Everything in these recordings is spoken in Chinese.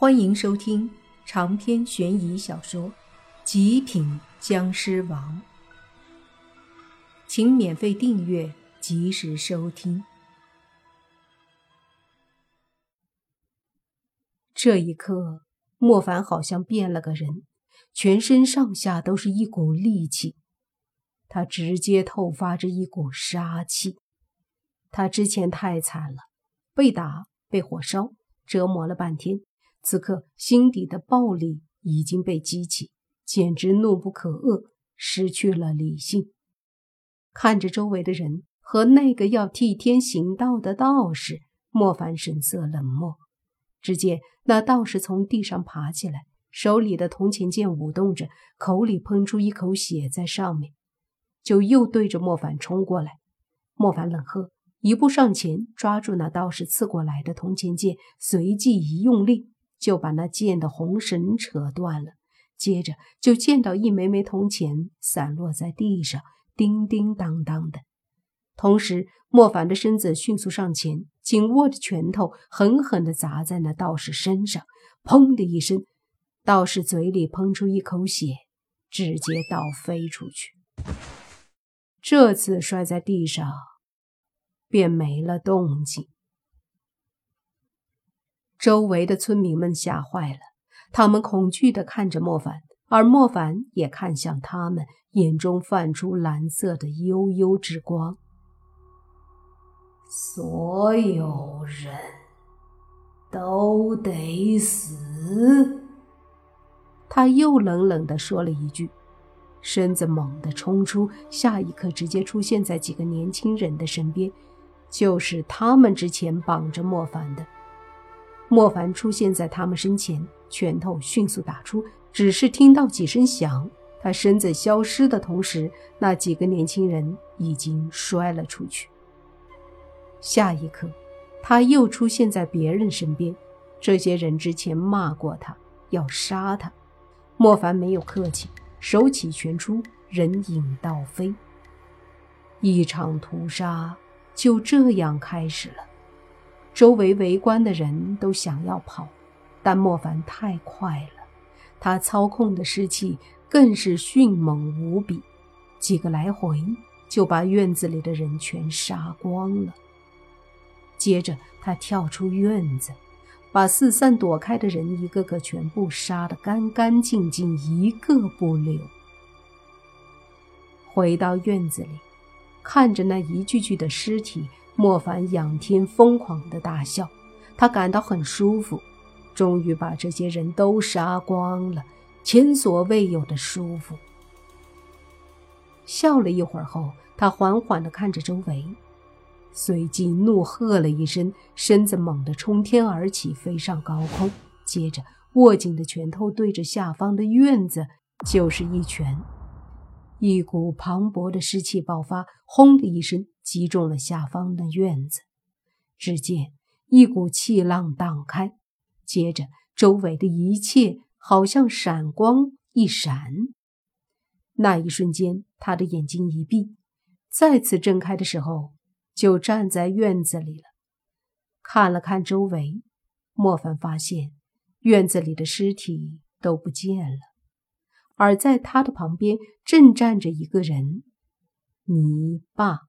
欢迎收听长篇悬疑小说《极品僵尸王》，请免费订阅，及时收听。这一刻，莫凡好像变了个人，全身上下都是一股戾气，他直接透发着一股杀气。他之前太惨了，被打、被火烧，折磨了半天。此刻心底的暴力已经被激起，简直怒不可遏，失去了理性。看着周围的人和那个要替天行道的道士，莫凡神色冷漠。只见那道士从地上爬起来，手里的铜钱剑舞动着，口里喷出一口血在上面，就又对着莫凡冲过来。莫凡冷喝，一步上前，抓住那道士刺过来的铜钱剑，随即一用力。就把那剑的红绳扯断了，接着就见到一枚枚铜钱散落在地上，叮叮当当的。同时，莫凡的身子迅速上前，紧握着拳头，狠狠地砸在那道士身上。砰的一声，道士嘴里喷出一口血，直接倒飞出去。这次摔在地上，便没了动静。周围的村民们吓坏了，他们恐惧地看着莫凡，而莫凡也看向他们，眼中泛出蓝色的悠悠之光。所有人都得死！他又冷冷地说了一句，身子猛地冲出，下一刻直接出现在几个年轻人的身边，就是他们之前绑着莫凡的。莫凡出现在他们身前，拳头迅速打出，只是听到几声响，他身子消失的同时，那几个年轻人已经摔了出去。下一刻，他又出现在别人身边，这些人之前骂过他，要杀他。莫凡没有客气，手起拳出，人影倒飞，一场屠杀就这样开始了。周围围观的人都想要跑，但莫凡太快了，他操控的尸气更是迅猛无比，几个来回就把院子里的人全杀光了。接着他跳出院子，把四散躲开的人一个个全部杀得干干净净，一个不留。回到院子里，看着那一具具的尸体。莫凡仰天疯狂的大笑，他感到很舒服，终于把这些人都杀光了，前所未有的舒服。笑了一会儿后，他缓缓地看着周围，随即怒喝了一声，身子猛地冲天而起，飞上高空，接着握紧的拳头对着下方的院子就是一拳，一股磅礴的湿气爆发，轰的一声。击中了下方的院子，只见一股气浪荡开，接着周围的一切好像闪光一闪。那一瞬间，他的眼睛一闭，再次睁开的时候，就站在院子里了。看了看周围，莫凡发现院子里的尸体都不见了，而在他的旁边正站着一个人，泥巴。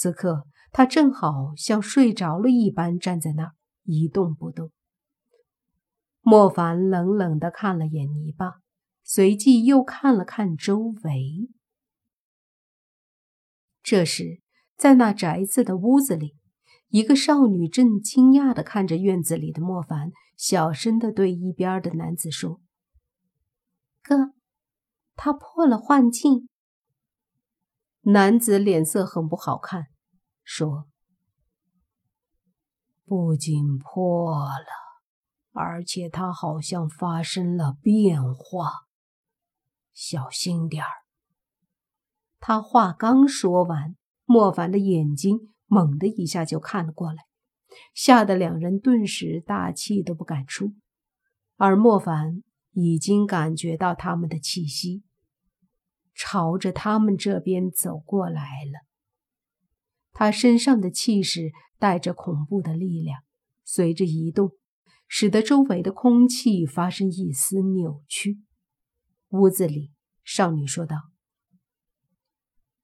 此刻，他正好像睡着了一般站在那儿一动不动。莫凡冷冷地看了眼泥巴，随即又看了看周围。这时，在那宅子的屋子里，一个少女正惊讶地看着院子里的莫凡，小声地对一边的男子说：“哥，他破了幻境。”男子脸色很不好看，说：“不仅破了，而且他好像发生了变化，小心点儿。”他话刚说完，莫凡的眼睛猛的一下就看了过来，吓得两人顿时大气都不敢出，而莫凡已经感觉到他们的气息。朝着他们这边走过来了。他身上的气势带着恐怖的力量，随着移动，使得周围的空气发生一丝扭曲。屋子里，少女说道：“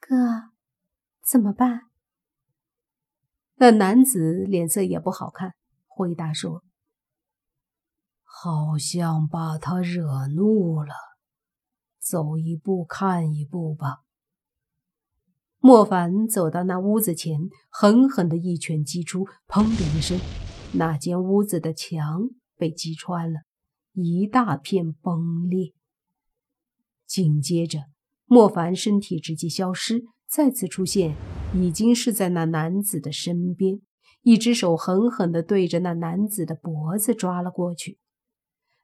哥，怎么办？”那男子脸色也不好看，回答说：“好像把他惹怒了，走一步看一步吧。”莫凡走到那屋子前，狠狠的一拳击出，砰的一声，那间屋子的墙被击穿了，一大片崩裂。紧接着，莫凡身体直接消失，再次出现，已经是在那男子的身边，一只手狠狠的对着那男子的脖子抓了过去。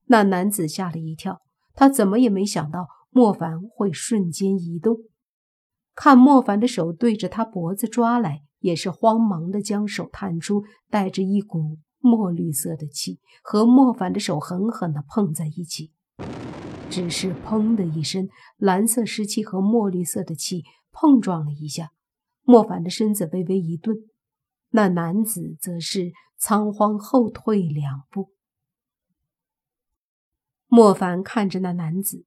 那男子吓了一跳，他怎么也没想到莫凡会瞬间移动。看莫凡的手对着他脖子抓来，也是慌忙的将手探出，带着一股墨绿色的气，和莫凡的手狠狠的碰在一起。只是砰的一声，蓝色湿气和墨绿色的气碰撞了一下，莫凡的身子微微一顿，那男子则是仓皇后退两步。莫凡看着那男子，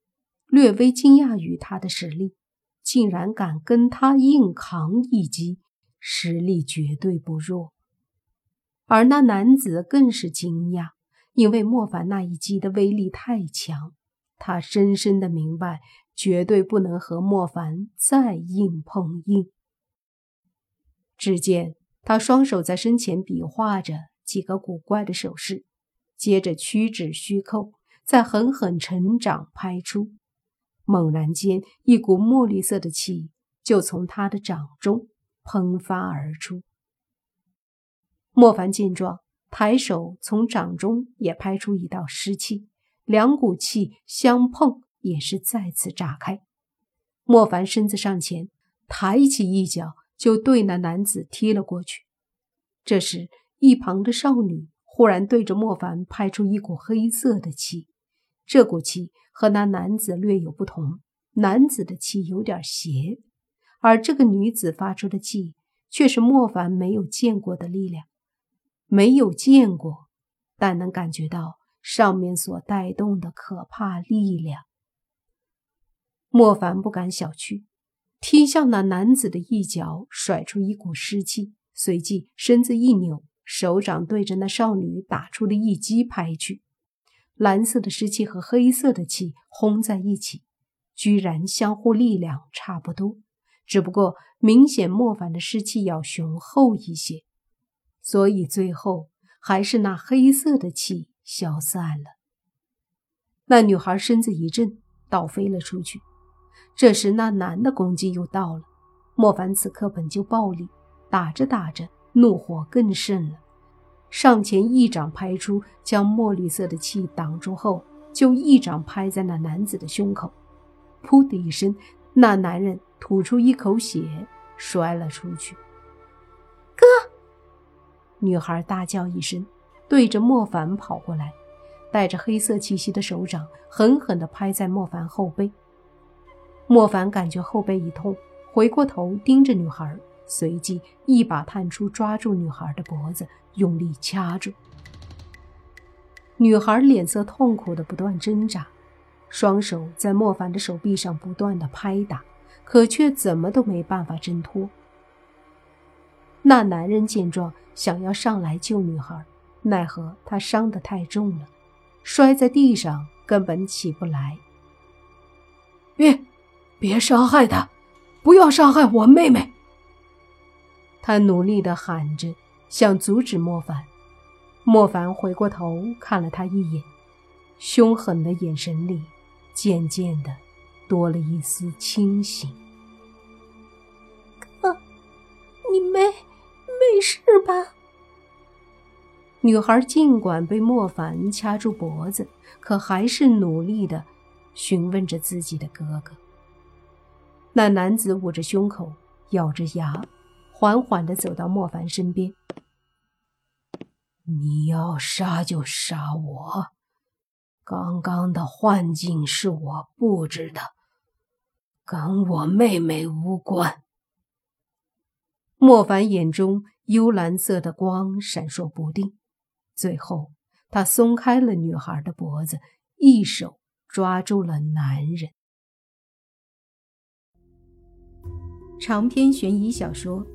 略微惊讶于他的实力。竟然敢跟他硬扛一击，实力绝对不弱。而那男子更是惊讶，因为莫凡那一击的威力太强，他深深的明白，绝对不能和莫凡再硬碰硬。只见他双手在身前比划着几个古怪的手势，接着屈指虚扣，再狠狠成掌拍出。猛然间，一股墨绿色的气就从他的掌中喷发而出。莫凡见状，抬手从掌中也拍出一道湿气，两股气相碰，也是再次炸开。莫凡身子上前，抬起一脚就对那男子踢了过去。这时，一旁的少女忽然对着莫凡拍出一股黑色的气，这股气。和那男子略有不同，男子的气有点邪，而这个女子发出的气却是莫凡没有见过的力量。没有见过，但能感觉到上面所带动的可怕力量。莫凡不敢小觑，踢向那男子的一脚，甩出一股湿气，随即身子一扭，手掌对着那少女打出了一击，拍去。蓝色的湿气和黑色的气轰在一起，居然相互力量差不多，只不过明显莫凡的湿气要雄厚一些，所以最后还是那黑色的气消散了。那女孩身子一震，倒飞了出去。这时那男的攻击又到了，莫凡此刻本就暴力，打着打着怒火更盛了。上前一掌拍出，将墨绿色的气挡住后，就一掌拍在那男子的胸口。噗的一声，那男人吐出一口血，摔了出去。哥！女孩大叫一声，对着莫凡跑过来，带着黑色气息的手掌狠狠地拍在莫凡后背。莫凡感觉后背一痛，回过头盯着女孩。随即一把探出，抓住女孩的脖子，用力掐住。女孩脸色痛苦的不断挣扎，双手在莫凡的手臂上不断的拍打，可却怎么都没办法挣脱。那男人见状，想要上来救女孩，奈何他伤得太重了，摔在地上根本起不来。别，别伤害她，不要伤害我妹妹。他努力地喊着，想阻止莫凡。莫凡回过头看了他一眼，凶狠的眼神里渐渐的多了一丝清醒。哥，你没没事吧？女孩尽管被莫凡掐住脖子，可还是努力的询问着自己的哥哥。那男子捂着胸口，咬着牙。缓缓地走到莫凡身边。你要杀就杀我，刚刚的幻境是我布置的，跟我妹妹无关。莫凡眼中幽蓝色的光闪烁不定，最后他松开了女孩的脖子，一手抓住了男人。长篇悬疑小说《